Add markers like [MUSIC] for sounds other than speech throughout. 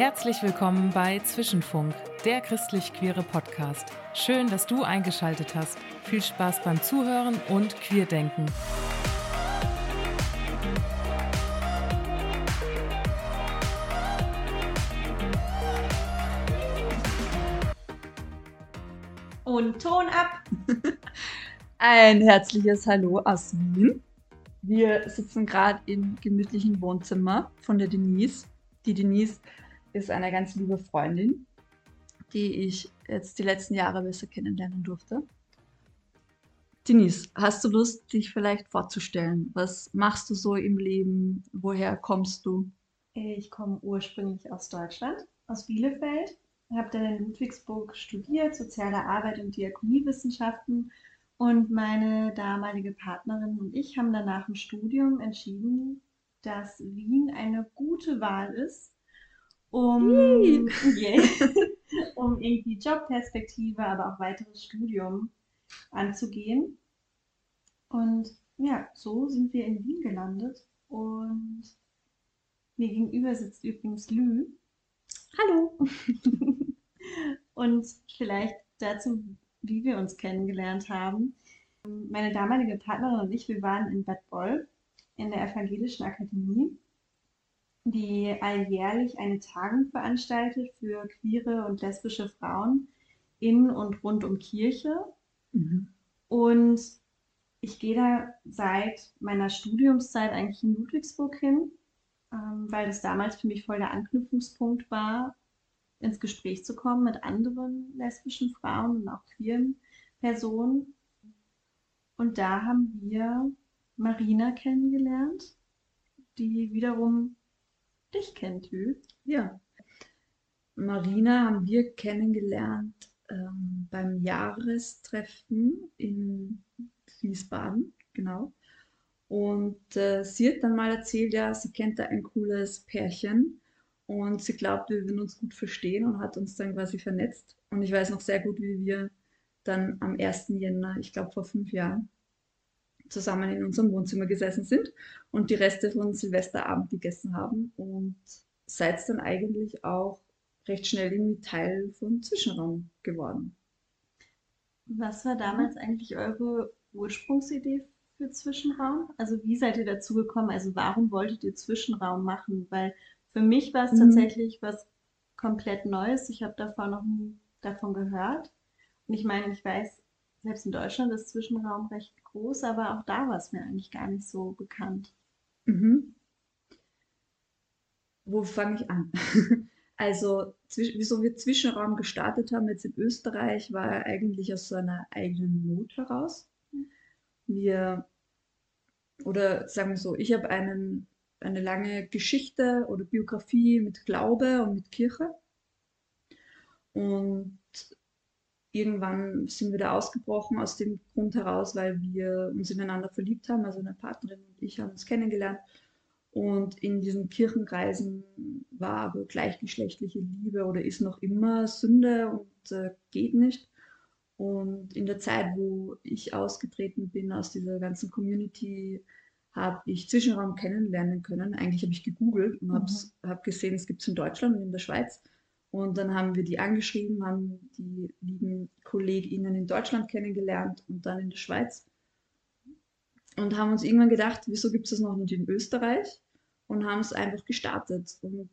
Herzlich willkommen bei Zwischenfunk, der christlich-queere Podcast. Schön, dass du eingeschaltet hast. Viel Spaß beim Zuhören und Queerdenken. Und Ton ab. [LAUGHS] Ein herzliches Hallo aus Wien. Wir sitzen gerade im gemütlichen Wohnzimmer von der Denise. Die Denise ist eine ganz liebe Freundin, die ich jetzt die letzten Jahre besser kennenlernen durfte. Denise, hast du Lust, dich vielleicht vorzustellen? Was machst du so im Leben? Woher kommst du? Ich komme ursprünglich aus Deutschland, aus Bielefeld. Habe dann in Ludwigsburg studiert, soziale Arbeit und Diakoniewissenschaften. Und meine damalige Partnerin und ich haben dann nach dem Studium entschieden, dass Wien eine gute Wahl ist, um, yeah, [LAUGHS] um irgendwie Jobperspektive, aber auch weiteres Studium anzugehen. Und ja, so sind wir in Wien gelandet. Und mir gegenüber sitzt übrigens Lü. Hallo! [LAUGHS] Und vielleicht dazu, wie wir uns kennengelernt haben. Meine damalige Partnerin und ich, wir waren in Bad Boll in der Evangelischen Akademie die alljährlich eine Tagung veranstaltet für queere und lesbische Frauen in und rund um Kirche. Mhm. Und ich gehe da seit meiner Studiumszeit eigentlich in Ludwigsburg hin, ähm, weil das damals für mich voll der Anknüpfungspunkt war, ins Gespräch zu kommen mit anderen lesbischen Frauen und auch queeren Personen. Und da haben wir Marina kennengelernt, die wiederum dich kennt, Hü. Ja. Marina haben wir kennengelernt ähm, beim Jahrestreffen in Wiesbaden, genau. Und äh, sie hat dann mal erzählt, ja, sie kennt da ein cooles Pärchen und sie glaubt, wir würden uns gut verstehen und hat uns dann quasi vernetzt. Und ich weiß noch sehr gut, wie wir dann am 1. Jänner, ich glaube vor fünf Jahren, zusammen in unserem Wohnzimmer gesessen sind und die Reste von Silvesterabend gegessen haben und seid dann eigentlich auch recht schnell irgendwie Teil von Zwischenraum geworden. Was war damals eigentlich eure Ursprungsidee für Zwischenraum? Also wie seid ihr dazu gekommen? Also warum wolltet ihr Zwischenraum machen? Weil für mich war es mhm. tatsächlich was komplett Neues. Ich habe davor noch nie davon gehört. Und ich meine, ich weiß, selbst in Deutschland ist Zwischenraum recht groß, aber auch da war es mir eigentlich gar nicht so bekannt. Mhm. Wo fange ich an? [LAUGHS] Also, wieso wir Zwischenraum gestartet haben jetzt in Österreich, war eigentlich aus so einer eigenen Not heraus. Wir, oder sagen wir so, ich habe einen, eine lange Geschichte oder Biografie mit Glaube und mit Kirche. Und irgendwann sind wir da ausgebrochen aus dem Grund heraus, weil wir uns ineinander verliebt haben. Also eine Partnerin und ich haben uns kennengelernt. Und in diesen Kirchenkreisen war aber gleichgeschlechtliche Liebe oder ist noch immer Sünde und äh, geht nicht. Und in der Zeit, wo ich ausgetreten bin aus dieser ganzen Community, habe ich Zwischenraum kennenlernen können. Eigentlich habe ich gegoogelt und mhm. habe hab gesehen, es gibt es in Deutschland und in der Schweiz. Und dann haben wir die angeschrieben, haben die lieben KollegInnen in Deutschland kennengelernt und dann in der Schweiz. Und haben uns irgendwann gedacht, wieso gibt es das noch nicht in Österreich? Und haben es einfach gestartet. Und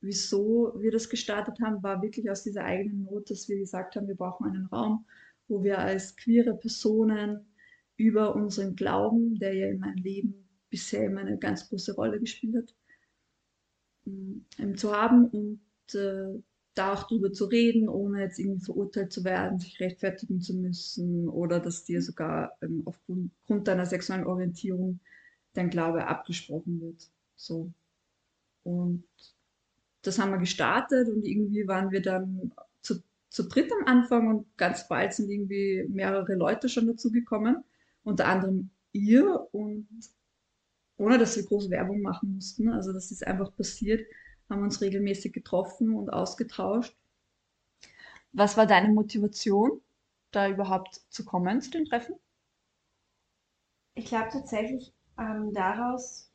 wieso wir das gestartet haben, war wirklich aus dieser eigenen Not, dass wir gesagt haben, wir brauchen einen Raum, wo wir als queere Personen über unseren Glauben, der ja in meinem Leben bisher immer eine ganz große Rolle gespielt hat, ähm, zu haben und äh, da auch drüber zu reden, ohne jetzt irgendwie verurteilt zu werden, sich rechtfertigen zu müssen oder dass dir sogar ähm, aufgrund deiner sexuellen Orientierung dein Glaube abgesprochen wird. So. Und das haben wir gestartet und irgendwie waren wir dann zu, zu dritt am Anfang und ganz bald sind irgendwie mehrere Leute schon dazugekommen, unter anderem ihr und ohne dass wir große Werbung machen mussten. Also das ist einfach passiert haben uns regelmäßig getroffen und ausgetauscht. Was war deine Motivation, da überhaupt zu kommen zu den Treffen? Ich glaube tatsächlich ähm, daraus,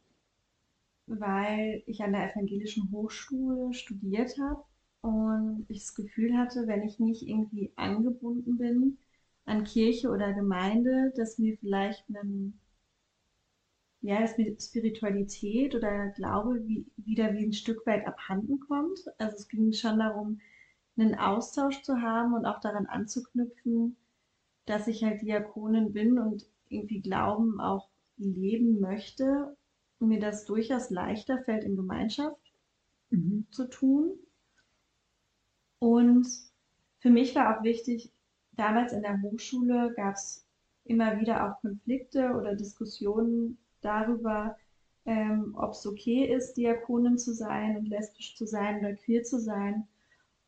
weil ich an der evangelischen Hochschule studiert habe und ich das Gefühl hatte, wenn ich nicht irgendwie angebunden bin an Kirche oder Gemeinde, dass mir vielleicht ein, ja, dass mir Spiritualität oder Glaube wie, wieder wie ein Stück weit abhanden kommt. Also es ging schon darum, einen Austausch zu haben und auch daran anzuknüpfen, dass ich halt Diakonin bin und irgendwie Glauben auch leben möchte und mir das durchaus leichter fällt, in Gemeinschaft mhm. zu tun. Und für mich war auch wichtig, damals in der Hochschule gab es immer wieder auch Konflikte oder Diskussionen darüber, ähm, ob es okay ist, Diakonin zu sein und lesbisch zu sein oder queer zu sein.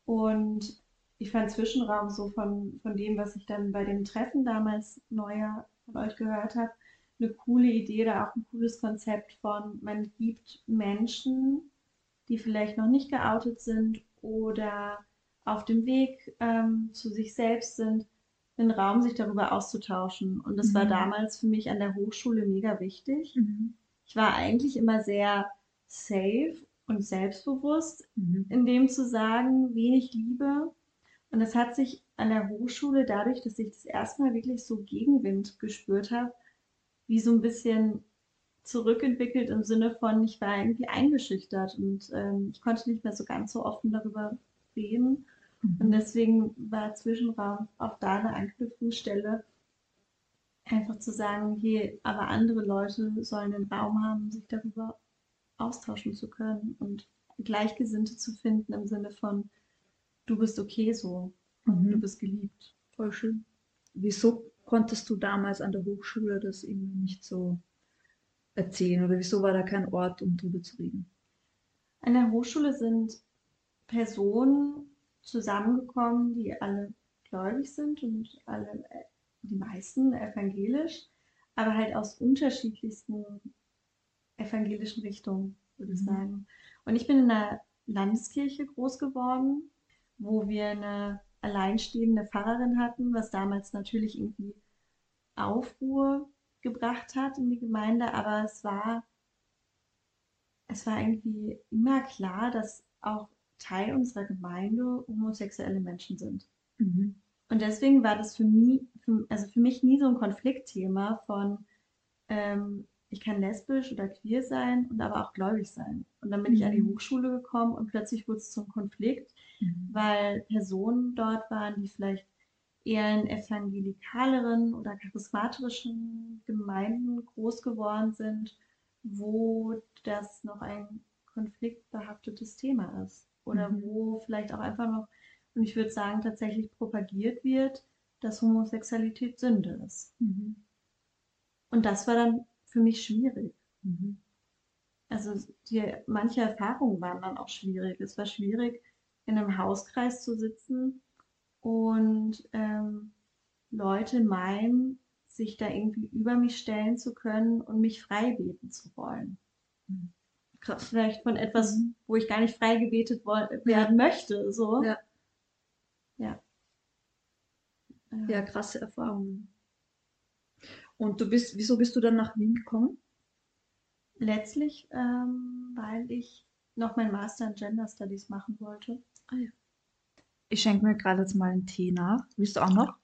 Und ich fand Zwischenraum so von, von dem, was ich dann bei dem Treffen damals neuer von euch gehört habe, eine coole Idee oder auch ein cooles Konzept von, man gibt Menschen, die vielleicht noch nicht geoutet sind oder auf dem Weg ähm, zu sich selbst sind, den Raum, sich darüber auszutauschen. Und das mhm. war damals für mich an der Hochschule mega wichtig. Mhm. Ich war eigentlich immer sehr safe und selbstbewusst mhm. in dem zu sagen, wenig Liebe. Und das hat sich an der Hochschule dadurch, dass ich das erstmal wirklich so Gegenwind gespürt habe, wie so ein bisschen zurückentwickelt im Sinne von, ich war irgendwie eingeschüchtert und ähm, ich konnte nicht mehr so ganz so offen darüber reden. Mhm. Und deswegen war Zwischenraum auch da eine Anknüpfungsstelle, einfach zu sagen, hier, aber andere Leute sollen den Raum haben, sich darüber austauschen zu können und Gleichgesinnte zu finden im Sinne von, du bist okay so und mhm. du bist geliebt. Voll schön. Wieso konntest du damals an der Hochschule das irgendwie nicht so erzählen oder wieso war da kein Ort, um drüber zu reden? An der Hochschule sind Personen zusammengekommen, die alle gläubig sind und alle, die meisten evangelisch, aber halt aus unterschiedlichsten evangelischen Richtungen, würde ich mhm. sagen. Und ich bin in einer Landeskirche groß geworden, wo wir eine alleinstehende Pfarrerin hatten, was damals natürlich irgendwie Aufruhr gebracht hat in die Gemeinde, aber es war, es war irgendwie immer klar, dass auch Teil unserer Gemeinde homosexuelle Menschen sind. Mhm. Und deswegen war das für mich, für, also für mich nie so ein Konfliktthema von, ähm, ich kann lesbisch oder queer sein und aber auch gläubig sein. Und dann bin mhm. ich an die mhm. Hochschule gekommen und plötzlich wurde es zum Konflikt, mhm. weil Personen dort waren, die vielleicht eher in evangelikaleren oder charismatischen Gemeinden groß geworden sind, wo das noch ein konfliktbehaftetes Thema ist. Oder mhm. wo vielleicht auch einfach noch, und ich würde sagen, tatsächlich propagiert wird, dass Homosexualität Sünde ist. Mhm. Und das war dann für mich schwierig. Mhm. Also die, manche Erfahrungen waren dann auch schwierig. Es war schwierig, in einem Hauskreis zu sitzen und ähm, Leute meinen, sich da irgendwie über mich stellen zu können und mich frei beten zu wollen. Mhm. Vielleicht von etwas, mhm. wo ich gar nicht frei gebetet werden möchte. So. Ja. Ja. Ja, krasse Erfahrungen. Und du bist, wieso bist du dann nach Wien gekommen? Letztlich, ähm, weil ich noch mein Master in Gender Studies machen wollte. Ah, ja. Ich schenke mir gerade jetzt mal einen Tee nach. Willst du auch noch?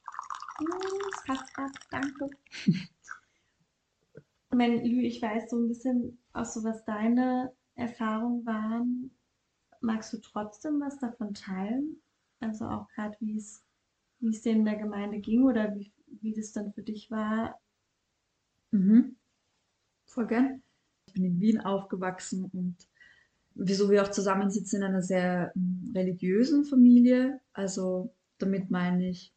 Das passt gerade, danke. [LAUGHS] mein Lü, ich weiß so ein bisschen auch so, was deine Erfahrungen waren. Magst du trotzdem was davon teilen? Also auch gerade, wie es wie es dir in der Gemeinde ging oder wie, wie das dann für dich war, Mhm. Voll gern. Ich bin in Wien aufgewachsen und wieso wir auch zusammensitzen in einer sehr hm, religiösen Familie. Also damit meine ich,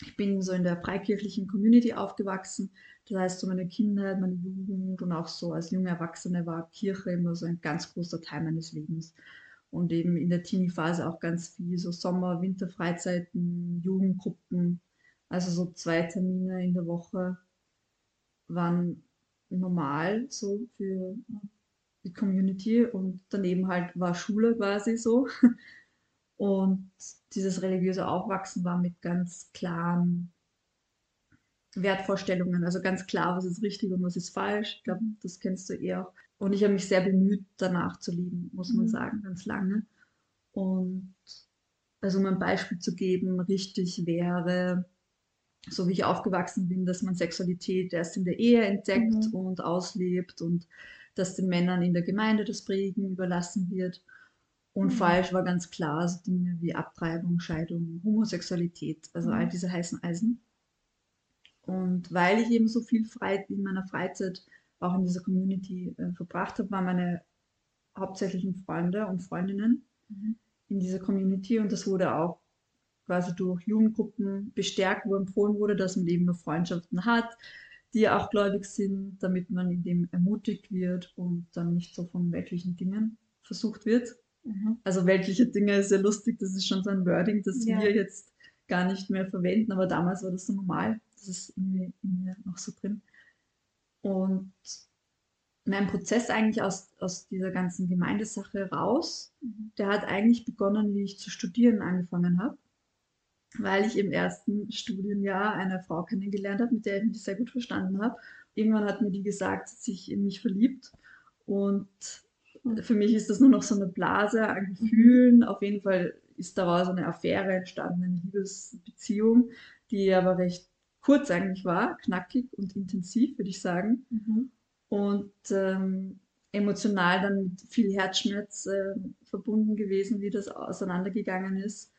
ich bin so in der freikirchlichen Community aufgewachsen. Das heißt, so meine Kindheit, meine Jugend und auch so als junge Erwachsene war Kirche immer so ein ganz großer Teil meines Lebens. Und eben in der Teenie-Phase auch ganz viel so Sommer-, Winterfreizeiten, Jugendgruppen, also so zwei Termine in der Woche waren normal so für die Community und daneben halt war Schule quasi so. [LAUGHS] Und dieses religiöse Aufwachsen war mit ganz klaren Wertvorstellungen, also ganz klar, was ist richtig und was ist falsch. Ich glaube, das kennst du eh auch. und ich habe mich sehr bemüht, danach zu lieben, muss man Mhm. sagen, ganz lange. Und also um ein Beispiel zu geben, richtig wäre, so wie ich aufgewachsen bin, dass man Sexualität erst in der Ehe entdeckt Mhm. und auslebt und dass den Männern in der Gemeinde das Prägen überlassen wird. Und Mhm. falsch war ganz klar so Dinge wie Abtreibung, Scheidung, Homosexualität, also all Mhm. diese heißen Eisen. Und weil ich eben so viel Frei in meiner Freizeit auch in dieser Community äh, verbracht habe, waren meine hauptsächlichen Freunde und Freundinnen Mhm. in dieser Community und das wurde auch quasi durch Jugendgruppen bestärkt, wo empfohlen wurde, dass man eben nur Freundschaften hat, die auch gläubig sind, damit man in dem ermutigt wird und dann nicht so von weltlichen Dingen versucht wird. Mhm. Also weltliche Dinge ist ja lustig, das ist schon so ein Wording, das Ja. wir jetzt gar nicht mehr verwenden, aber damals war das so normal. Das ist irgendwie in mir noch so drin. Und mein Prozess eigentlich aus, aus dieser ganzen Gemeindesache raus, Mhm. der hat eigentlich begonnen, wie ich zu studieren angefangen habe, weil ich im ersten Studienjahr eine Frau kennengelernt habe, mit der ich mich sehr gut verstanden habe. Irgendwann hat mir die gesagt, dass sich in mich verliebt und Mhm. für mich ist das nur noch so eine Blase an Gefühlen. Auf jeden Fall ist daraus eine Affäre entstanden, eine Liebesbeziehung, die aber recht kurz eigentlich war, knackig und intensiv, würde ich sagen. Mhm. Und ähm, emotional dann mit viel Herzschmerz ähm, verbunden gewesen, wie das auseinandergegangen ist.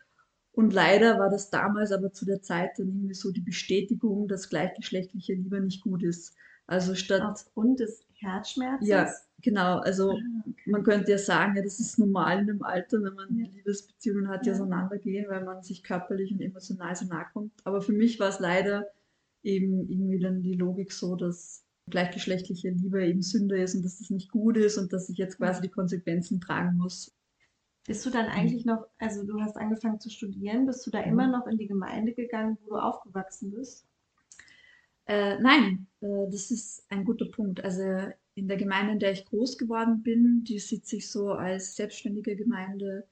Und leider war das damals aber zu der Zeit dann irgendwie so die Bestätigung, dass gleichgeschlechtliche Liebe nicht gut ist. Also statt, Aufgrund des Herzschmerzes. ja, genau, also Ah, okay. man könnte ja sagen, ja, das ist normal in dem Alter, wenn man Ja. Liebesbeziehungen hat, die Ja. auseinandergehen, weil man sich körperlich und emotional so nahe kommt. Aber für mich war es leider eben irgendwie dann die Logik so, dass gleichgeschlechtliche Liebe eben Sünde ist und dass das nicht gut ist und dass ich jetzt quasi die Konsequenzen tragen muss. Bist du dann eigentlich noch, also du hast angefangen zu studieren, bist du da Mhm. immer noch in die Gemeinde gegangen, wo du aufgewachsen bist? Äh, nein, äh, das ist ein guter Punkt. Also in der Gemeinde, in der ich groß geworden bin, die sieht sich so als selbstständige Gemeinde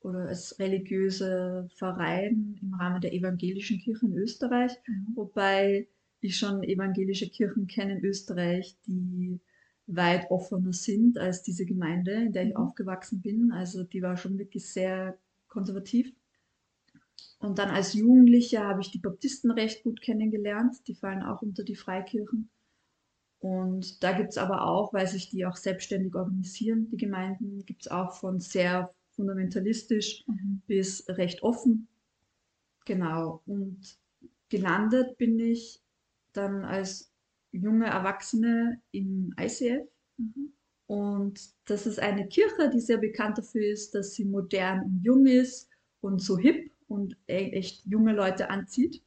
oder als religiöse Verein im Rahmen der evangelischen Kirche in Österreich, wobei ich schon evangelische Kirchen kenne in Österreich, die weit offener sind als diese Gemeinde, in der ich Mhm. aufgewachsen bin. Also die war schon wirklich sehr konservativ. Und dann als Jugendlicher habe ich die Baptisten recht gut kennengelernt. Die fallen auch unter die Freikirchen. Und da gibt es aber auch, weil sich die auch selbstständig organisieren, die Gemeinden, gibt es auch von sehr fundamentalistisch Mhm. bis recht offen. Genau. Und gelandet bin ich dann als junge Erwachsene im ICF. Mhm. Und das ist eine Kirche, die sehr bekannt dafür ist, dass sie modern und jung ist und so hip und e- echt junge Leute anzieht.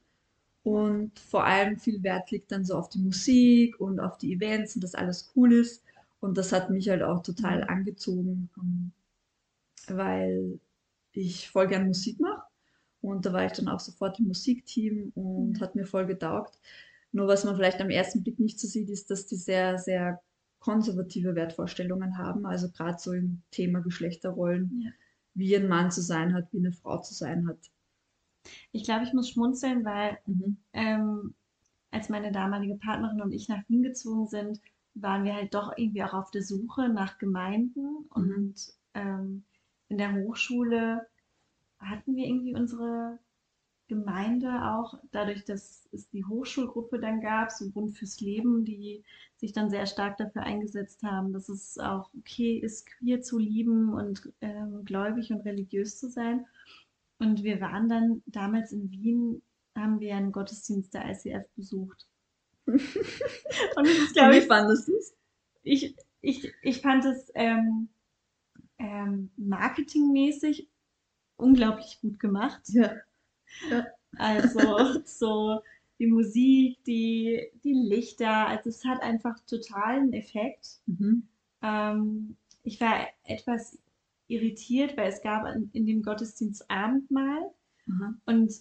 Und vor allem viel Wert liegt dann so auf die Musik und auf die Events und dass alles cool ist. Und das hat mich halt auch total angezogen, ähm, weil ich voll gern Musik mache. Und da war ich dann auch sofort im Musikteam und Mhm. hat mir voll getaugt. Nur was man vielleicht am ersten Blick nicht so sieht, ist, dass die sehr, sehr konservative Wertvorstellungen haben. Also gerade so im Thema Geschlechterrollen, Ja. Wie ein Mann zu sein hat, wie eine Frau zu sein hat. Ich glaube, ich muss schmunzeln, weil Mhm. ähm, als meine damalige Partnerin und ich nach Wien gezogen sind, waren wir halt doch irgendwie auch auf der Suche nach Gemeinden und ähm, in der Hochschule hatten wir irgendwie unsere Gemeinde auch, dadurch, dass es die Hochschulgruppe dann gab, so Bund fürs Leben, die sich dann sehr stark dafür eingesetzt haben, dass es auch okay ist, queer zu lieben und ähm, gläubig und religiös zu sein. Und wir waren dann damals in Wien, haben wir einen Gottesdienst der ICF besucht. [LAUGHS] Und das ist, glaube Wie ich, fandest du es? ich, ich, ich fand es ähm, ähm, marketingmäßig unglaublich gut gemacht. Ja. Also so die Musik, die, die Lichter, also es hat einfach totalen Effekt. Mhm. Ähm, ich war etwas irritiert, weil es gab in, in dem Gottesdienst Abendmahl Aha. und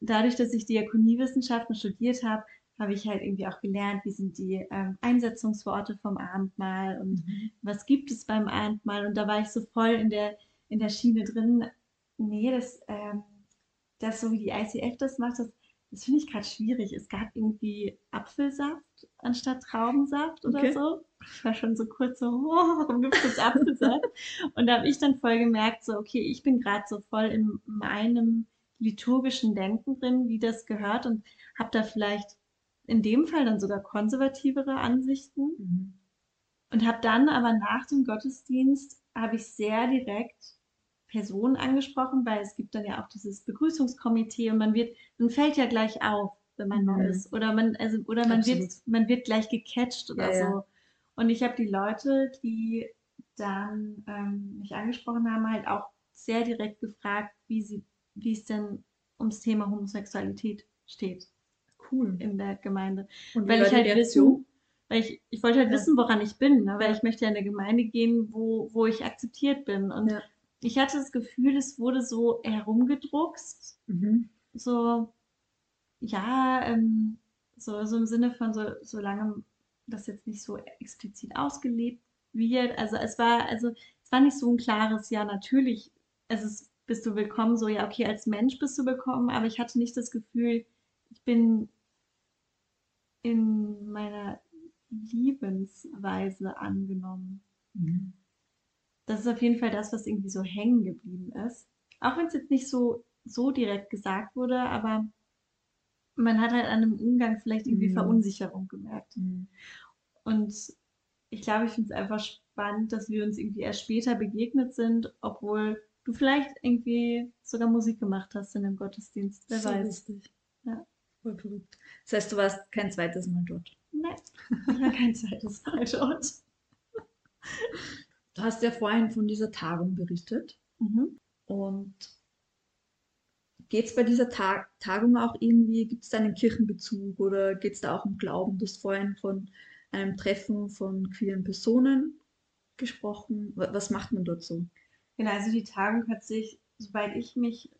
dadurch, dass ich Diakoniewissenschaften studiert habe, habe ich halt irgendwie auch gelernt, wie sind die ähm, Einsetzungsworte vom Abendmahl und Mhm. was gibt es beim Abendmahl und da war ich so voll in der, in der Schiene drin, nee, das, ähm, das so wie die ICF das macht, das, das finde ich gerade schwierig. Es gab irgendwie Apfelsaft anstatt Traubensaft oder Okay. so. Ich war schon so kurz so, oh, warum gibt es jetzt Apfelsaft? [LAUGHS] Und da habe ich dann voll gemerkt, so, okay, ich bin gerade so voll in meinem liturgischen Denken drin, wie das gehört und habe da vielleicht in dem Fall dann sogar konservativere Ansichten Mhm. und habe dann aber nach dem Gottesdienst habe ich sehr direkt Personen angesprochen, weil es gibt dann ja auch dieses Begrüßungskomitee und man wird, man fällt ja gleich auf, wenn man neu Mhm. ist oder man also oder man wird man wird gleich gecatcht oder Ja, ja. so. Und ich habe die Leute, die dann ähm, mich angesprochen haben, halt auch sehr direkt gefragt, wie sie wie es denn ums Thema Homosexualität steht Cool. in der Gemeinde Und weil ich halt wissen, weil ich, ich wollte halt Ja. wissen, woran ich bin, ne? weil Ja. ich möchte ja in eine Gemeinde gehen, wo, wo ich akzeptiert bin. Und Ja. Ich hatte das Gefühl, es wurde so herumgedruckst, Mhm. so, ja, ähm, so, so im Sinne von, so, solange das jetzt nicht so explizit ausgelebt wird. Also es war, also es war nicht so ein klares Ja, natürlich, es ist, bist du willkommen, so ja, okay, als Mensch bist du willkommen, aber ich hatte nicht das Gefühl, ich bin in meiner Liebensweise angenommen. Mhm. Das ist auf jeden Fall das, was irgendwie so hängen geblieben ist. Auch wenn es jetzt nicht so, so direkt gesagt wurde, aber man hat halt an einem Umgang vielleicht irgendwie Mhm. Verunsicherung gemerkt. Mhm. Und ich glaube, ich finde es einfach spannend, dass wir uns irgendwie erst später begegnet sind, obwohl du vielleicht irgendwie sogar Musik gemacht hast in dem Gottesdienst. Wer so weiß. lustig. Ja. Voll verrückt. Das heißt, du warst kein zweites Mal dort. Nein, ich [LAUGHS] war kein zweites Mal dort. [LAUGHS] Du hast ja vorhin von dieser Tagung berichtet. Mhm. Und geht es bei dieser Ta Tagung auch irgendwie, gibt es da einen Kirchenbezug oder geht es da auch um Glauben? Du hast vorhin von einem Treffen von queeren Personen gesprochen. Wa- Was macht man dort so? Genau, also die Tagung hat sich, soweit ich mich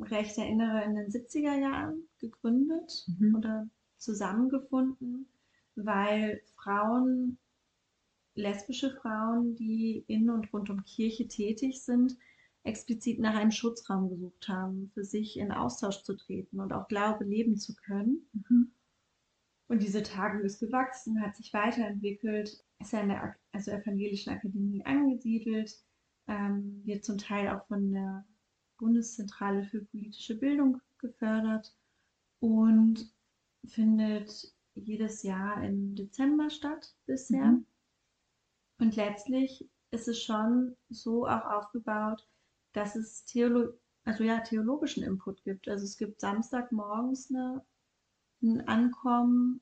recht erinnere, in den 70er Jahren gegründet Mhm. oder zusammengefunden, weil Frauen, lesbische Frauen, die in und rund um Kirche tätig sind, explizit nach einem Schutzraum gesucht haben, für sich in Austausch zu treten und auch Glaube leben zu können. Mhm. Und diese Tagung ist gewachsen, hat sich weiterentwickelt, ist ja in der also Evangelischen Akademie angesiedelt, ähm, wird zum Teil auch von der Bundeszentrale für politische Bildung gefördert und findet jedes Jahr im Dezember statt bisher. Mhm. Und letztlich ist es schon so auch aufgebaut, dass es Theolo also ja, theologischen Input gibt. Also es gibt Samstagmorgens eine, ein Ankommen,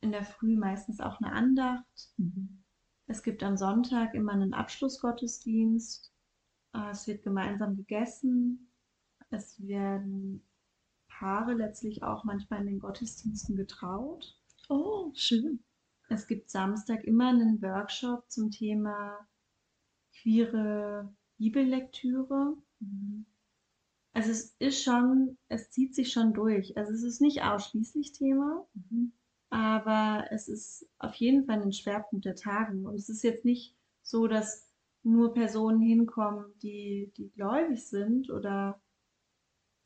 in der Früh meistens auch eine Andacht. Mhm. Es gibt am Sonntag immer einen Abschlussgottesdienst. Äh, Es wird gemeinsam gegessen. Es werden Paare letztlich auch manchmal in den Gottesdiensten getraut. Oh, schön. Es gibt Samstag immer einen Workshop zum Thema queere Bibellektüre. Mhm. Also es ist schon, es zieht sich schon durch. Also es ist nicht ausschließlich Thema, Mhm. aber es ist auf jeden Fall ein Schwerpunkt der Tagen. Und es ist jetzt nicht so, dass nur Personen hinkommen, die, die gläubig sind oder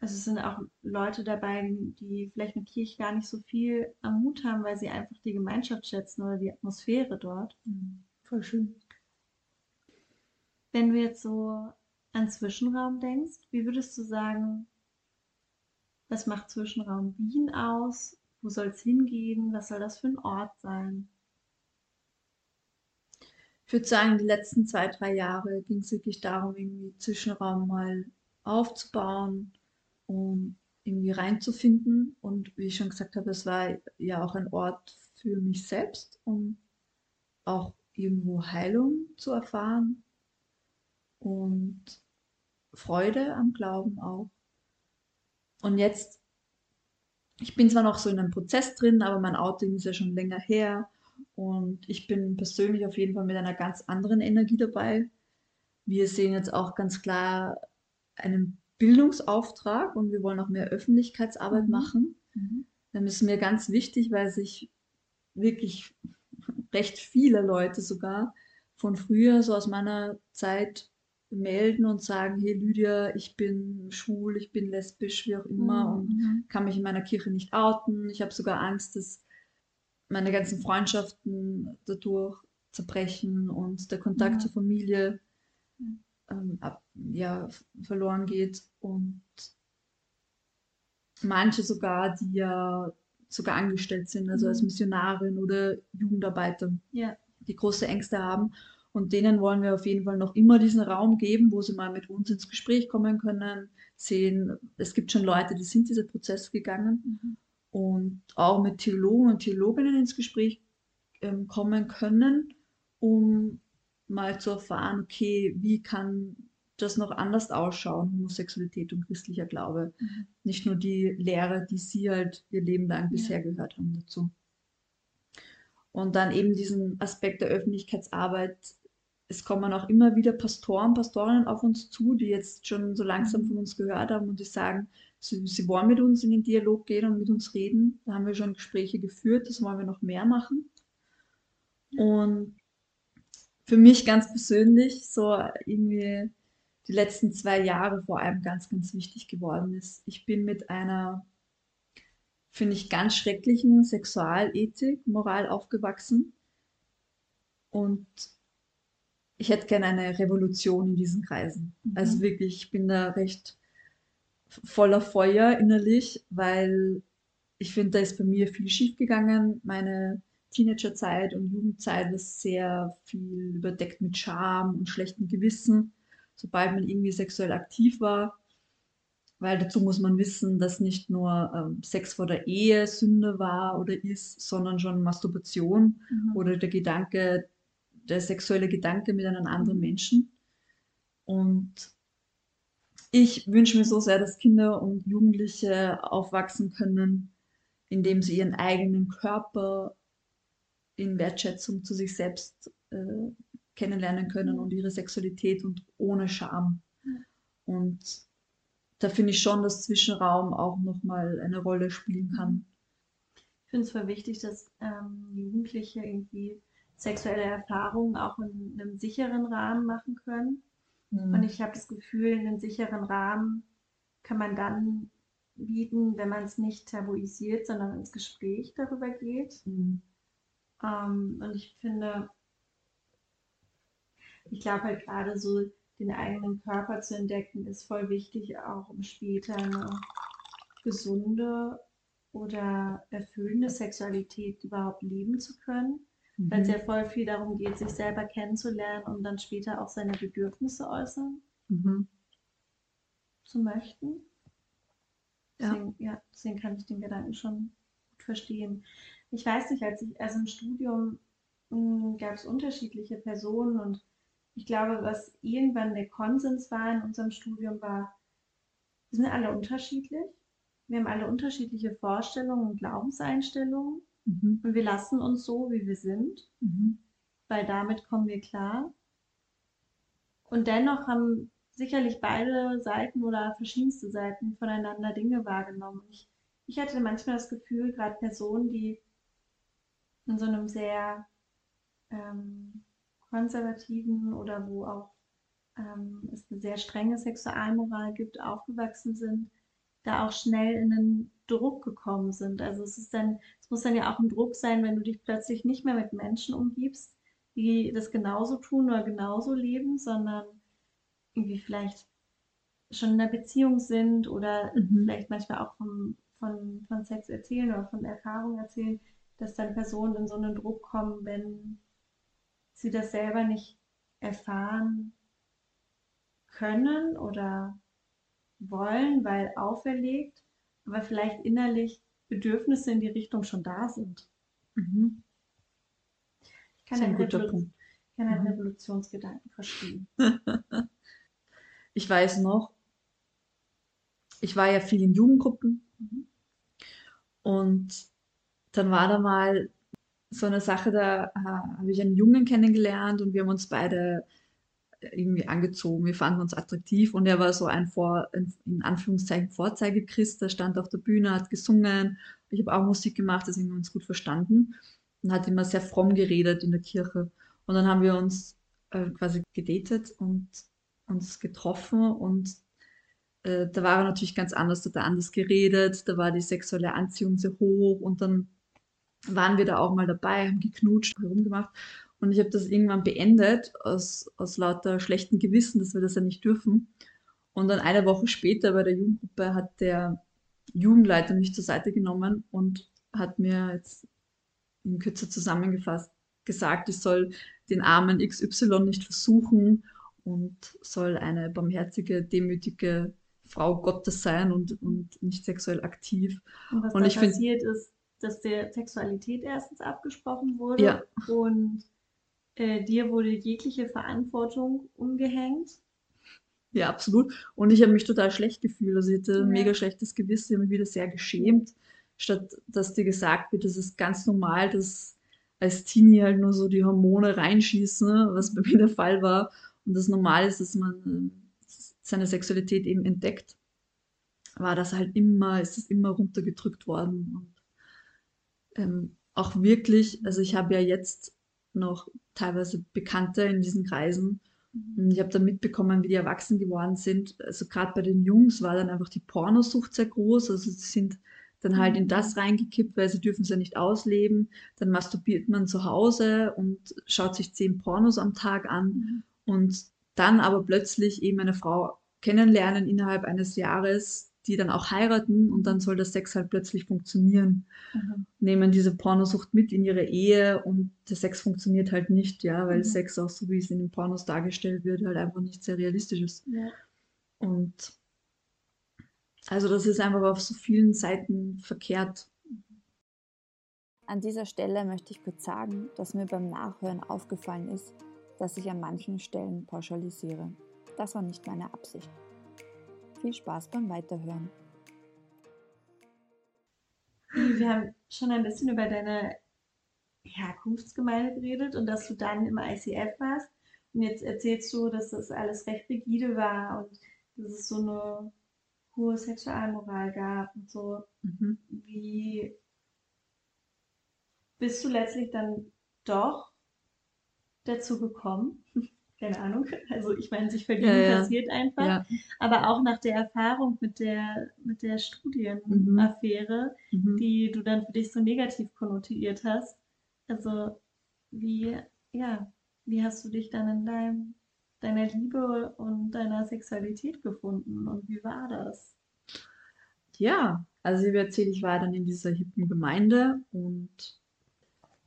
also es sind auch Leute dabei, die, vielleicht mit Kirche gar nicht so viel am Hut haben, weil sie einfach die Gemeinschaft schätzen oder die Atmosphäre dort. Mhm. Voll schön. Wenn du jetzt so an Zwischenraum denkst, wie würdest du sagen, was macht Zwischenraum Wien aus? Wo soll es hingehen? Was soll das für ein Ort sein? Ich würde sagen, die letzten zwei, drei Jahre ging es wirklich darum, irgendwie Zwischenraum mal aufzubauen und irgendwie reinzufinden. Und wie ich schon gesagt habe, es war ja auch ein Ort für mich selbst, um auch irgendwo Heilung zu erfahren und Freude am Glauben auch. Und jetzt, ich bin zwar noch so in einem Prozess drin, aber mein Outing ist ja schon länger her. Und ich bin persönlich auf jeden Fall mit einer ganz anderen Energie dabei. Wir sehen jetzt auch ganz klar einen Bildungsauftrag und wir wollen auch mehr Öffentlichkeitsarbeit Mhm. machen. Das ist mir ganz wichtig, weil sich wirklich recht viele Leute sogar von früher, so aus meiner Zeit, melden und sagen, hey Lydia, ich bin schwul, ich bin lesbisch, wie auch immer Mhm. und kann mich in meiner Kirche nicht outen. Ich habe sogar Angst, dass meine ganzen Freundschaften dadurch zerbrechen und der Kontakt Mhm. zur Familie Mhm. Ähm, ab, ja, verloren geht. Und manche sogar, die ja sogar angestellt sind, also als Mhm. Missionarin oder Jugendarbeiter, Ja. die große Ängste haben. Und denen wollen wir auf jeden Fall noch immer diesen Raum geben, wo sie mal mit uns ins Gespräch kommen können, sehen, es gibt schon Leute, die sind diese Prozesse gegangen Mhm. und auch mit Theologen und Theologinnen ins Gespräch ähm, kommen können, um mal zu erfahren, okay, wie kann das noch anders ausschauen, Homosexualität und christlicher Glaube. Mhm. Nicht nur die Lehre, die sie halt ihr Leben lang Ja. bisher gehört haben dazu. Und dann eben diesen Aspekt der Öffentlichkeitsarbeit. Es kommen auch immer wieder Pastoren, Pastorinnen auf uns zu, die jetzt schon so langsam Mhm. von uns gehört haben und die sagen, sie, sie wollen mit uns in den Dialog gehen und mit uns reden. Da haben wir schon Gespräche geführt, das wollen wir noch mehr machen. Und für mich ganz persönlich so irgendwie die letzten zwei Jahre vor allem ganz, ganz wichtig geworden ist. Ich bin mit einer, finde ich, ganz schrecklichen Sexualethik, Moral aufgewachsen. Und ich hätte gerne eine Revolution in diesen Kreisen. Also Mhm. wirklich, ich bin da recht voller Feuer innerlich, weil ich finde, da ist bei mir viel schief gegangen. Meine Teenagerzeit und Jugendzeit ist sehr viel überdeckt mit Scham und schlechtem Gewissen, sobald man irgendwie sexuell aktiv war. Weil dazu muss man wissen, dass nicht nur ähm, Sex vor der Ehe Sünde war oder ist, sondern schon Masturbation Mhm. oder der Gedanke, der sexuelle Gedanke mit einem anderen. Menschen. Und ich wünsche mir so sehr, dass Kinder und Jugendliche aufwachsen können, indem sie ihren eigenen Körper in Wertschätzung zu sich selbst äh, kennenlernen können und ihre Sexualität und ohne Scham. Und da finde ich schon, dass Zwischenraum auch nochmal eine Rolle spielen kann. Ich finde es voll wichtig, dass ähm, Jugendliche irgendwie sexuelle Erfahrungen auch in einem sicheren Rahmen machen können. Und ich habe das Gefühl, einen sicheren Rahmen kann man dann bieten, wenn man es nicht tabuisiert, sondern ins Gespräch darüber geht. Mhm. Ähm, und ich finde, ich glaube halt gerade so, den eigenen Körper zu entdecken, ist voll wichtig, auch um später eine gesunde oder erfüllende Sexualität überhaupt leben zu können. Weil es Mhm. ja voll viel darum geht, sich selber kennenzulernen und dann später auch seine Bedürfnisse äußern Mhm. zu möchten. Ja. Deswegen, ja, deswegen kann ich den Gedanken schon gut verstehen. Ich weiß nicht, als ich, also im Studium gab es unterschiedliche Personen und ich glaube, was irgendwann der Konsens war in unserem Studium war, wir sind alle unterschiedlich. Wir haben alle unterschiedliche Vorstellungen und Glaubenseinstellungen Mhm. und wir lassen uns so, wie wir sind, Mhm. weil damit kommen wir klar. Und dennoch haben sicherlich beide Seiten oder verschiedenste Seiten voneinander Dinge wahrgenommen. Ich, ich hatte manchmal das Gefühl, gerade Personen, die in so einem sehr ähm, konservativen oder wo auch ähm, es eine sehr strenge Sexualmoral gibt, aufgewachsen sind, da auch schnell in einen Druck gekommen sind. Also es ist dann, es muss dann ja auch ein Druck sein, wenn du dich plötzlich nicht mehr mit Menschen umgibst, die das genauso tun oder genauso leben, sondern irgendwie vielleicht schon in einer Beziehung sind oder Mhm. vielleicht manchmal auch vom, von, von Sex erzählen oder von Erfahrungen erzählen, dass dann Personen in so einen Druck kommen, wenn sie das selber nicht erfahren können oder wollen, weil auferlegt, aber vielleicht innerlich Bedürfnisse in die Richtung schon da sind. Mhm. Ich kann, Das ist ein den, guter Revolu kann den Mhm. Revolutionsgedanken verstehen. [LAUGHS] Ich weiß noch, ich war ja viel in Jugendgruppen Mhm. und dann war da mal so eine Sache, da äh, habe ich einen Jungen kennengelernt und wir haben uns beide irgendwie angezogen. Wir fanden uns attraktiv und er war so ein Vor, in Anführungszeichen Vorzeigechrist, der stand auf der Bühne, hat gesungen. Ich habe auch Musik gemacht, deswegen haben wir uns gut verstanden und hat immer sehr fromm geredet in der Kirche. Und dann haben wir uns äh, quasi gedatet und uns getroffen und äh, da war er natürlich ganz anders, da hat er anders geredet, da war die sexuelle Anziehung sehr hoch und dann waren wir da auch mal dabei, haben geknutscht, herumgemacht und ich habe das irgendwann beendet aus, aus lauter schlechtem Gewissen, dass wir das ja nicht dürfen. Und dann eine Woche später bei der Jugendgruppe hat der Jugendleiter mich zur Seite genommen und hat mir jetzt in Kürze zusammengefasst gesagt, ich soll den armen XY nicht versuchen und soll eine barmherzige, demütige Frau Gottes sein und, und nicht sexuell aktiv. Und was und da ich passiert ist, dass der Sexualität erstens abgesprochen wurde Ja. und äh, dir wurde jegliche Verantwortung umgehängt. Ja, absolut. Und ich habe mich total schlecht gefühlt. Also ich hatte ein Ja. mega schlechtes Gewissen, ich habe mich wieder sehr geschämt, statt dass dir gesagt wird, das ist ganz normal, dass als Teenie halt nur so die Hormone reinschießen, ne, was bei mir der Fall war. Und das normal ist, dass man ähm, seine Sexualität eben entdeckt, war das halt immer, ist das immer runtergedrückt worden. Ähm, auch wirklich, also ich habe ja jetzt noch teilweise Bekannte in diesen Kreisen, und ich habe dann mitbekommen, wie die erwachsen geworden sind. Also gerade bei den Jungs war dann einfach die Pornosucht sehr groß. Also sie sind dann halt in das reingekippt, weil sie dürfen es ja nicht ausleben. Dann masturbiert man zu Hause und schaut sich zehn Pornos am Tag an. Und dann aber plötzlich eben eine Frau kennenlernen innerhalb eines Jahres, die dann auch heiraten und dann soll der Sex halt plötzlich funktionieren Mhm. nehmen diese Pornosucht mit in ihre Ehe und der Sex funktioniert halt nicht, ja, weil Mhm. Sex auch so wie es in den Pornos dargestellt wird, halt einfach nicht sehr realistisch ist. Ja. Und also das ist einfach auf so vielen Seiten verkehrt. An dieser Stelle möchte ich kurz sagen, dass mir beim Nachhören aufgefallen ist, dass ich an manchen Stellen pauschalisiere. Das war nicht meine Absicht. Viel Spaß beim Weiterhören. Wir haben schon ein bisschen über deine Herkunftsgemeinde geredet und dass du dann im ICF warst. Und jetzt erzählst du, dass das alles recht rigide war und dass es so eine hohe Sexualmoral gab und so. Mhm. Wie bist du letztlich dann doch dazu gekommen? Keine Ahnung. [LAUGHS] Also ich meine, sich verlieben Ja, ja. passiert einfach. Ja. Aber auch nach der Erfahrung mit der, mit der Studienaffäre, Mhm. die du dann für dich so negativ konnotiert hast. Also wie, ja, wie hast du dich dann in deinem, deiner Liebe und deiner Sexualität gefunden und wie war das? Ja, also wie erzählt, ich war dann in dieser hippen Gemeinde und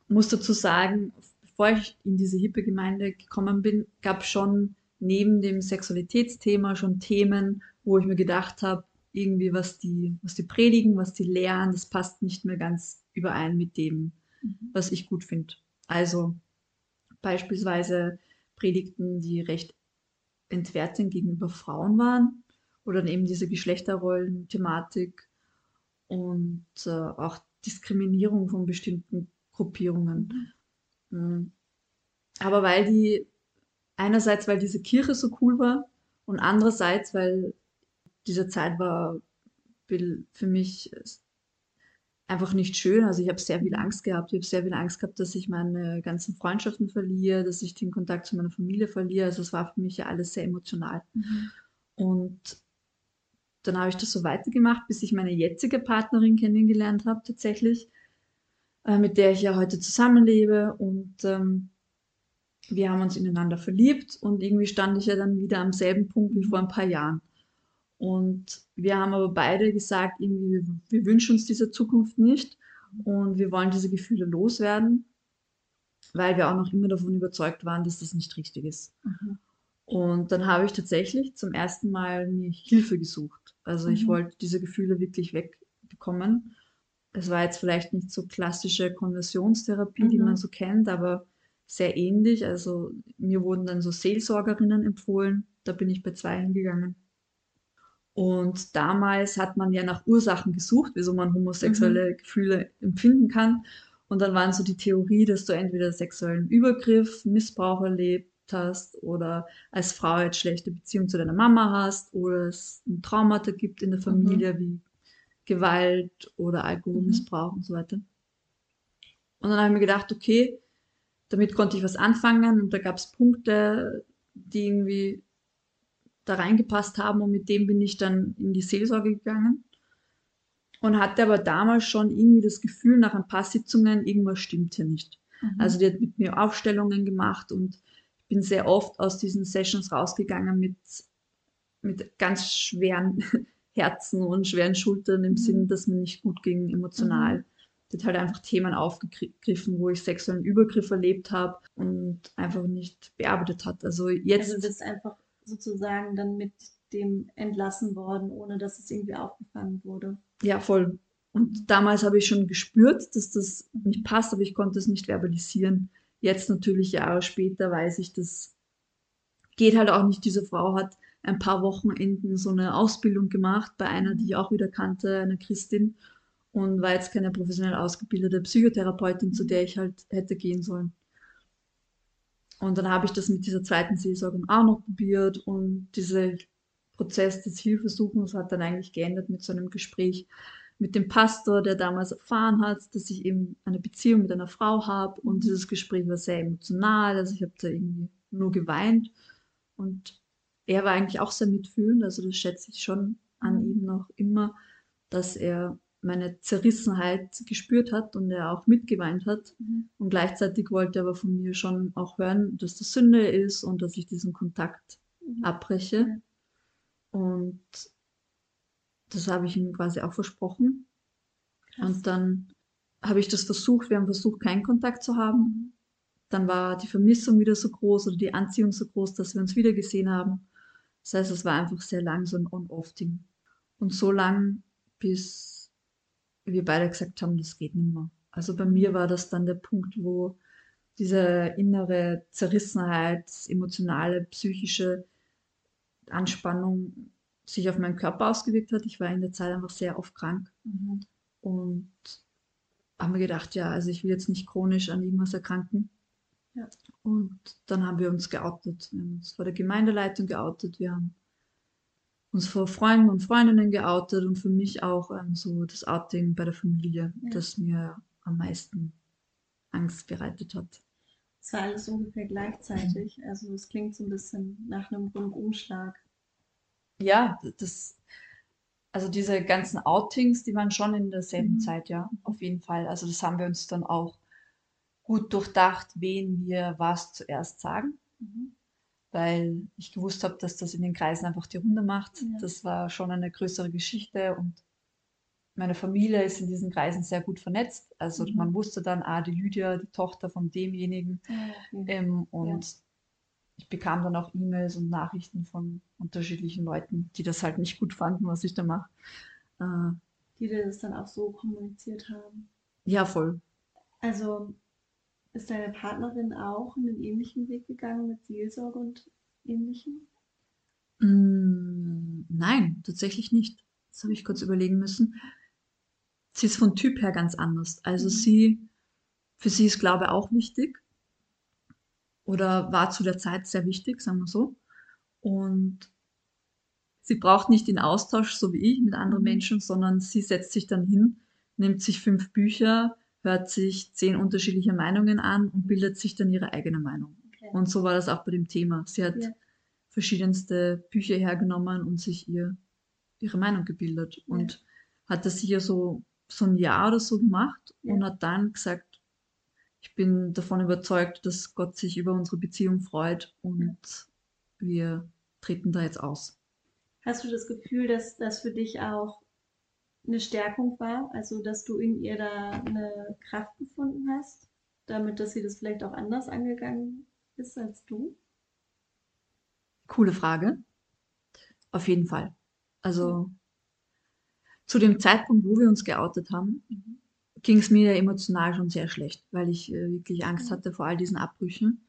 muss dazu sagen, bevor ich in diese hippe Gemeinde gekommen bin, gab schon neben dem Sexualitätsthema schon Themen, wo ich mir gedacht habe, irgendwie was die, was die predigen, was die lehren, das passt nicht mehr ganz überein mit dem, was ich gut finde. Also beispielsweise Predigten, die recht entwertend gegenüber Frauen waren oder eben diese Geschlechterrollen-Thematik und äh, auch Diskriminierung von bestimmten Gruppierungen. Mhm. Aber weil die, einerseits, weil diese Kirche so cool war und andererseits, weil diese Zeit war für mich einfach nicht schön. Also ich habe sehr viel Angst gehabt. Ich habe sehr viel Angst gehabt, dass ich meine ganzen Freundschaften verliere, dass ich den Kontakt zu meiner Familie verliere. Also es war für mich ja alles sehr emotional. Und dann habe ich das so weitergemacht, bis ich meine jetzige Partnerin kennengelernt habe, tatsächlich, äh, mit der ich ja heute zusammenlebe. Und ähm, wir haben uns ineinander verliebt und irgendwie stand ich ja dann wieder am selben Punkt wie vor ein paar Jahren. Und wir haben aber beide gesagt, irgendwie, wir, wir wünschen uns diese Zukunft nicht und wir wollen diese Gefühle loswerden, weil wir auch noch immer davon überzeugt waren, dass das nicht richtig ist. Und dann habe ich tatsächlich zum ersten Mal mir Hilfe gesucht. Also ich Mhm. wollte diese Gefühle wirklich wegbekommen. Es war jetzt vielleicht nicht so klassische Konversionstherapie, die Mhm. man so kennt, aber sehr ähnlich. Also mir wurden dann so Seelsorgerinnen empfohlen. Da bin ich bei zwei hingegangen. Und damals hat man ja nach Ursachen gesucht, wieso man homosexuelle Gefühle empfinden kann. Und dann waren so die Theorie, dass du entweder sexuellen Übergriff, Missbrauch erlebt hast oder als Frau jetzt schlechte Beziehung zu deiner Mama hast oder es ein Traumata gibt in der Familie wie Gewalt oder Alkoholmissbrauch und so weiter. Und dann habe ich mir gedacht, okay, damit konnte ich was anfangen und da gab es Punkte, die irgendwie da reingepasst haben und mit dem bin ich dann in die Seelsorge gegangen und hatte aber damals schon irgendwie das Gefühl, nach ein paar Sitzungen, irgendwas stimmt hier nicht. Mhm. Also die hat mit mir Aufstellungen gemacht und ich bin sehr oft aus diesen Sessions rausgegangen mit, mit ganz schweren Herzen und schweren Schultern im mhm. Sinn, dass mir nicht gut ging emotional. Mhm. Die hat halt einfach Themen aufgegriffen, wo ich sexuellen Übergriff erlebt habe und einfach nicht bearbeitet hat. Also jetzt. Also das einfach sozusagen dann mit dem entlassen worden, ohne dass es irgendwie aufgefangen wurde. Ja, voll. Und damals habe ich schon gespürt, dass das nicht passt, aber ich konnte es nicht verbalisieren. Jetzt natürlich Jahre später weiß ich, das geht halt auch nicht. Diese Frau hat ein paar Wochenenden so eine Ausbildung gemacht bei einer, die ich auch wieder kannte, einer Christin und war jetzt keine professionell ausgebildete Psychotherapeutin, zu der ich halt hätte gehen sollen. Und dann habe ich das mit dieser zweiten Seelsorge auch noch probiert und dieser Prozess des Hilfesuchens hat dann eigentlich geendet mit so einem Gespräch mit dem Pastor, der damals erfahren hat, dass ich eben eine Beziehung mit einer Frau habe und dieses Gespräch war sehr emotional, also ich habe da irgendwie nur geweint und er war eigentlich auch sehr mitfühlend, also das schätze ich schon an ihm noch immer, dass er meine Zerrissenheit gespürt hat und er auch mitgeweint hat. Mhm. Und gleichzeitig wollte er aber von mir schon auch hören, dass das Sünde ist und dass ich diesen Kontakt mhm. abbreche. Mhm. Und das habe ich ihm quasi auch versprochen. Krass. Und dann habe ich das versucht, wir haben versucht, keinen Kontakt zu haben. Mhm. Dann war die Vermissung wieder so groß oder die Anziehung so groß, dass wir uns wieder gesehen haben. Das heißt, es war einfach sehr lang so ein On-Off-Ding. Und so lang, bis wir beide gesagt haben, das geht nicht mehr. Also bei mir war das dann der Punkt, wo diese innere Zerrissenheit, emotionale, psychische Anspannung sich auf meinen Körper ausgewirkt hat. Ich war in der Zeit einfach sehr oft krank mhm. und haben wir gedacht, ja, also ich will jetzt nicht chronisch an irgendwas erkranken. Ja. Und dann haben wir uns geoutet. Wir haben uns vor der Gemeindeleitung geoutet. Wir haben uns vor Freunden und Freundinnen geoutet und für mich auch ähm, so das Outing bei der Familie, ja. das mir am meisten Angst bereitet hat. Es war alles ungefähr gleichzeitig. Also es klingt so ein bisschen nach einem Rundumschlag. Ja, das, also diese ganzen Outings, die waren schon in derselben mhm. Zeit, ja, auf jeden Fall. Also das haben wir uns dann auch gut durchdacht, wen wir was zuerst sagen. Mhm weil ich gewusst habe, dass das in den Kreisen einfach die Runde macht. Ja. Das war schon eine größere Geschichte und meine Familie ist in diesen Kreisen sehr gut vernetzt. Also mhm. man wusste dann, ah, die Lydia, die Tochter von demjenigen. Ja, ähm, und ja. ich bekam dann auch E-Mails und Nachrichten von unterschiedlichen Leuten, die das halt nicht gut fanden, was ich da mache. Äh, die das dann auch so kommuniziert haben. Ja, voll. Also ist deine Partnerin auch einen ähnlichen Weg gegangen mit Seelsorge und ähnlichem? Mm, nein, tatsächlich nicht. Das habe ich kurz überlegen müssen. Sie ist von Typ her ganz anders. Also mhm. sie, für sie ist Glaube auch wichtig. Oder war zu der Zeit sehr wichtig, sagen wir so. Und sie braucht nicht den Austausch, so wie ich, mit anderen mhm. Menschen, sondern sie setzt sich dann hin, nimmt sich fünf Bücher, hört sich zehn unterschiedliche Meinungen an und bildet sich dann ihre eigene Meinung. Okay. Und so war das auch bei dem Thema. Sie hat ja. verschiedenste Bücher hergenommen und sich ihr ihre Meinung gebildet ja. und hat das sicher so, so ein Jahr oder so gemacht ja. und hat dann gesagt, ich bin davon überzeugt, dass Gott sich über unsere Beziehung freut und wir treten da jetzt aus. Hast du das Gefühl, dass das für dich auch eine Stärkung war, also dass du in ihr da eine Kraft gefunden hast, damit dass sie das vielleicht auch anders angegangen ist als du? Coole Frage. Auf jeden Fall. Also zu dem Zeitpunkt, wo wir uns geoutet haben, mhm. ging es mir emotional schon sehr schlecht, weil ich äh, wirklich Angst hatte vor all diesen Abbrüchen.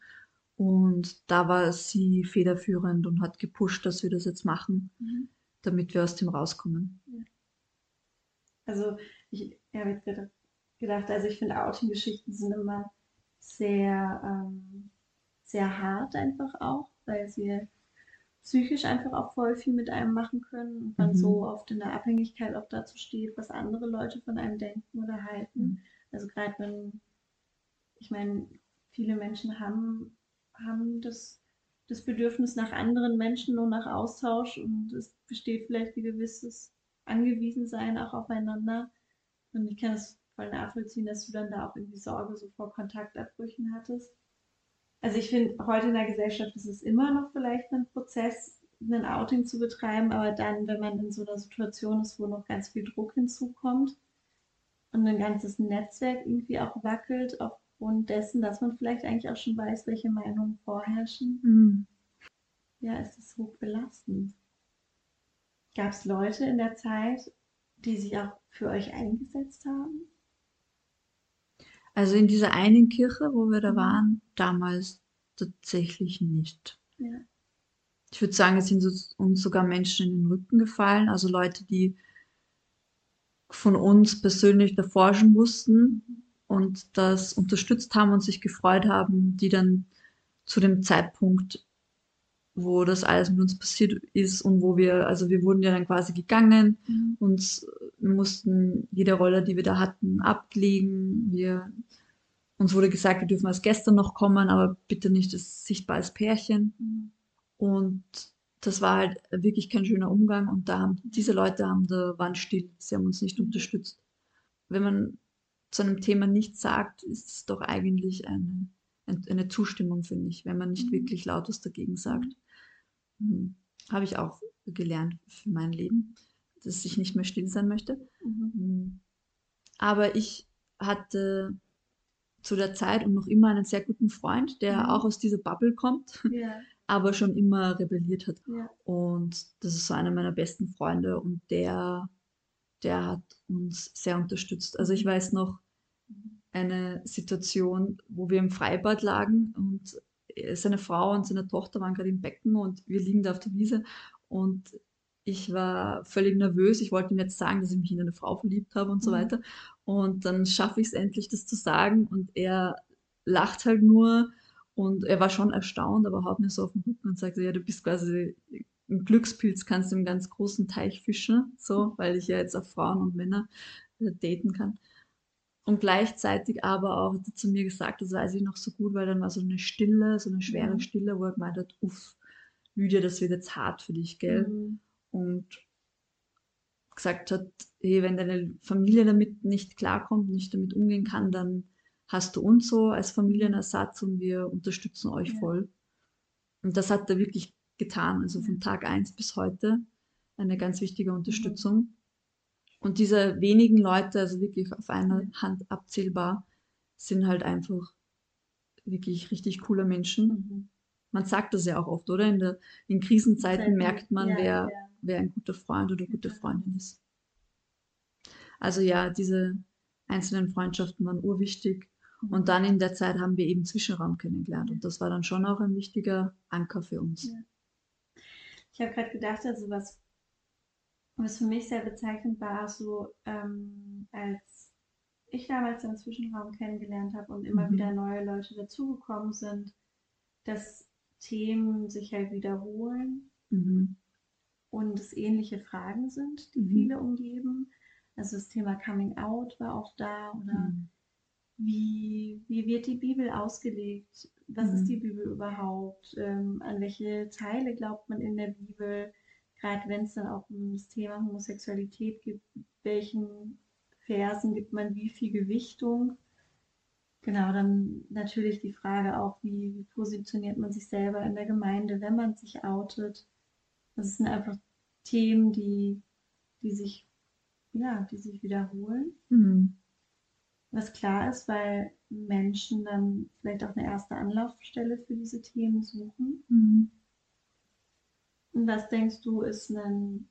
Und da war sie federführend und hat gepusht, dass wir das jetzt machen, mhm. damit wir aus dem rauskommen. Ja. Also ich habe jetzt gedacht, also ich finde Outing-Geschichten sind immer sehr, ähm, sehr hart einfach auch, weil sie psychisch einfach auch voll viel mit einem machen können und man mhm. so oft in der Abhängigkeit auch dazu steht, was andere Leute von einem denken oder halten. Mhm. Also gerade wenn, ich meine, viele Menschen haben, haben das, das Bedürfnis nach anderen Menschen und nach Austausch und es besteht vielleicht ein gewisses Angewiesensein auch aufeinander. Und ich kann es voll nachvollziehen, dass du dann da auch irgendwie Sorge so vor Kontaktabbrüchen hattest. Also ich finde, heute in der Gesellschaft ist es immer noch vielleicht ein Prozess, ein Outing zu betreiben, aber dann, wenn man in so einer Situation ist, wo noch ganz viel Druck hinzukommt und ein ganzes Netzwerk irgendwie auch wackelt, aufgrund dessen, dass man vielleicht eigentlich auch schon weiß, welche Meinungen vorherrschen, mhm. ja, ist es hoch belastend. Gab es Leute in der Zeit, die sich auch für euch eingesetzt haben? Also in dieser einen Kirche, wo wir da mhm. waren, damals tatsächlich nicht. Ja. Ich würde sagen, es sind uns sogar Menschen in den Rücken gefallen, also Leute, die von uns persönlich erforschen wussten und das unterstützt haben und sich gefreut haben, die dann zu dem Zeitpunkt, wo das alles mit uns passiert ist und wo wir, also wir wurden ja dann quasi gegangen mhm. und wir mussten jede Rolle, die wir da hatten, ablegen. Wir, uns wurde gesagt, wir dürfen als Gäste noch kommen, aber bitte nicht als sichtbares Pärchen. Mhm. Und das war halt wirklich kein schöner Umgang. Und da haben diese Leute haben da waren still, sie haben uns nicht unterstützt. Wenn man zu einem Thema nichts sagt, ist es doch eigentlich eine, eine Zustimmung, finde ich, wenn man nicht mhm. wirklich laut was dagegen sagt. Mhm. Habe ich auch gelernt für mein Leben, dass ich nicht mehr still sein möchte. Mhm. mhm. Aber ich hatte zu der Zeit und noch immer einen sehr guten Freund, der mhm. auch aus dieser Bubble kommt. Ja [LAUGHS] aber schon immer rebelliert hat. Ja. Und das ist so einer meiner besten Freunde und der, der hat uns sehr unterstützt. Also ich weiß noch eine Situation, wo wir im Freibad lagen und seine Frau und seine Tochter waren gerade im Becken und wir liegen da auf der Wiese und ich war völlig nervös. Ich wollte ihm jetzt sagen, dass ich mich in eine Frau verliebt habe und mhm. so weiter. Und dann schaffe ich es endlich, das zu sagen. Und er lacht halt nur und er war schon erstaunt, aber haut mir so auf den Rücken und sagte, ja, du bist quasi ein Glückspilz, kannst im ganz großen Teich fischen, so, weil ich ja jetzt auch Frauen und Männer äh, daten kann. Und gleichzeitig aber auch hat er zu mir gesagt, das weiß ich noch so gut, weil dann war so eine Stille, so eine schwere mhm. Stille, wo er gemeint hat, uff, Lydia, das wird jetzt hart für dich, gell? Mhm. Und gesagt hat, hey, wenn deine Familie damit nicht klarkommt, nicht damit umgehen kann, dann hast du uns so als Familienersatz und wir unterstützen euch ja. voll. Und das hat er wirklich getan, also von Tag 1 bis heute eine ganz wichtige Unterstützung. Mhm. Und diese wenigen Leute, also wirklich auf einer Hand abzählbar, sind halt einfach wirklich richtig coole Menschen. Mhm. Man sagt das ja auch oft, oder? In, der, in Krisenzeiten merkt man, ja, wer, ja. wer ein guter Freund oder gute Freundin ist. Also ja, diese einzelnen Freundschaften waren urwichtig. Und dann in der Zeit haben wir eben Zwischenraum kennengelernt. Und das war dann schon auch ein wichtiger Anker für uns. Ja. Ich habe gerade gedacht, also was, was für mich sehr bezeichnend war, so ähm, als ich damals den Zwischenraum kennengelernt habe und immer mhm. wieder neue Leute dazugekommen sind, dass Themen sich halt wiederholen mhm. und es ähnliche Fragen sind, die mhm. viele umgeben. Also das Thema Coming Out war auch da oder mhm wie, wie wird die Bibel ausgelegt? Was mhm. ist die Bibel überhaupt? Ähm, an welche Teile glaubt man in der Bibel? Gerade wenn es dann auch um das Thema Homosexualität gibt, welchen Versen gibt man wie viel Gewichtung? Genau, dann natürlich die Frage auch, wie, wie positioniert man sich selber in der Gemeinde, wenn man sich outet? Das sind einfach Themen, die, die sich, ja, die sich wiederholen. Mhm. Was klar ist, weil Menschen dann vielleicht auch eine erste Anlaufstelle für diese Themen suchen. Mhm. Und was denkst du, ist ein,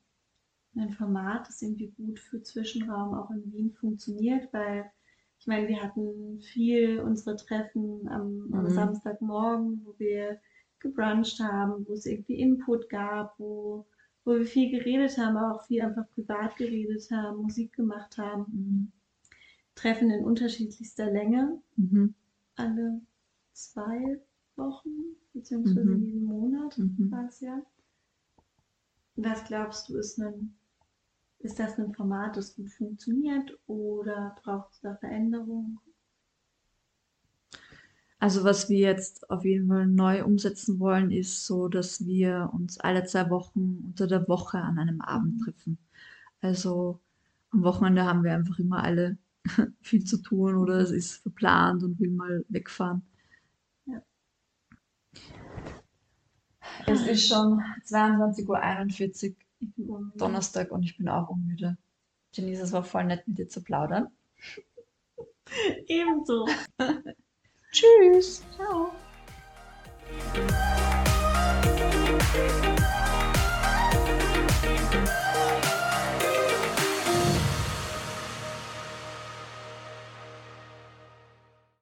ein Format, das irgendwie gut für Zwischenraum auch in Wien funktioniert? Weil ich meine, wir hatten viel unsere Treffen am, mhm. am Samstagmorgen, wo wir gebruncht haben, wo es irgendwie Input gab, wo, wo wir viel geredet haben, aber auch viel einfach privat geredet haben, Musik gemacht haben. Mhm. Treffen in unterschiedlichster Länge, mhm. alle zwei Wochen, beziehungsweise mhm. jeden Monat mhm. war es ja. Was glaubst du, ist, ein, ist das ein Format, das gut funktioniert oder braucht es da Veränderung? Also was wir jetzt auf jeden Fall neu umsetzen wollen, ist so, dass wir uns alle zwei Wochen unter der Woche an einem Abend treffen. Also am Wochenende haben wir einfach immer alle [LAUGHS] viel zu tun oder es ist verplant und will mal wegfahren. Ja. Es ist schon 22.41 Uhr Donnerstag und ich bin auch unmüde. Denise, es war voll nett mit dir zu plaudern. [LAUGHS] Ebenso. [LAUGHS] Tschüss. Ciao.